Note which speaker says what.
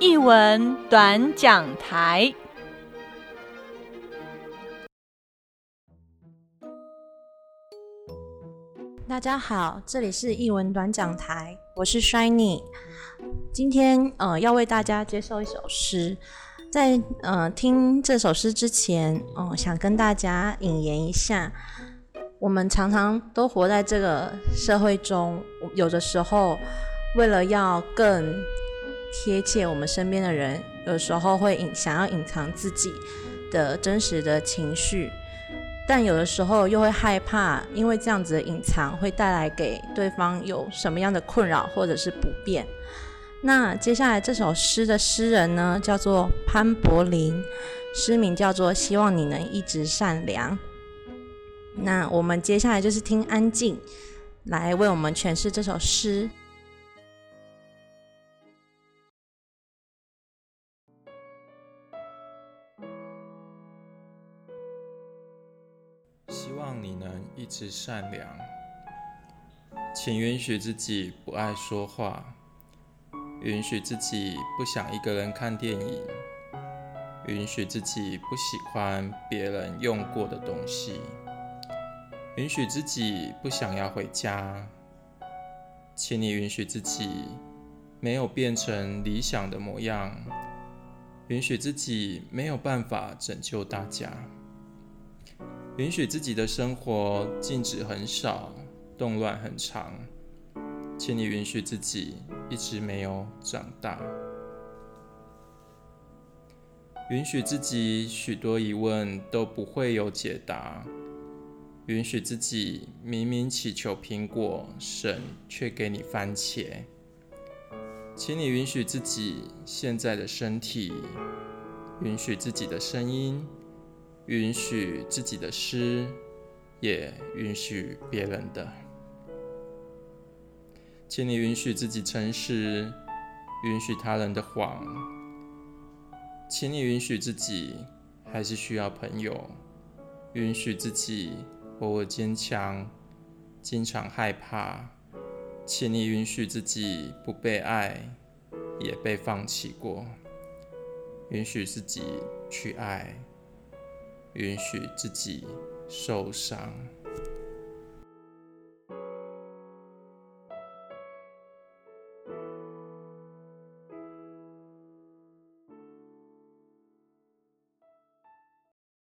Speaker 1: 译文短讲台。
Speaker 2: 大家好，这里是译文短讲台，我是 Shiny。今天呃要为大家接受一首诗，在呃听这首诗之前，嗯，想跟大家引言一下。我们常常都活在这个社会中，有的时候为了要更贴切我们身边的人，有时候会隐想要隐藏自己的真实的情绪，但有的时候又会害怕，因为这样子的隐藏会带来给对方有什么样的困扰或者是不便。那接下来这首诗的诗人呢，叫做潘柏林，诗名叫做《希望你能一直善良》。那我们接下来就是听安静来为我们诠释这首诗。
Speaker 3: 希望你能一直善良，请允许自己不爱说话，允许自己不想一个人看电影，允许自己不喜欢别人用过的东西。允许自己不想要回家，请你允许自己没有变成理想的模样，允许自己没有办法拯救大家，允许自己的生活静止很少，动乱很长，请你允许自己一直没有长大，允许自己许多疑问都不会有解答。允许自己明明祈求苹果，神却给你番茄。请你允许自己现在的身体，允许自己的声音，允许自己的失，也允许别人的。请你允许自己诚实，允许他人的谎。请你允许自己还是需要朋友，允许自己。偶尔坚强，经常害怕，请你允许自己不被爱，也被放弃过。允许自己去爱，允许自己受伤。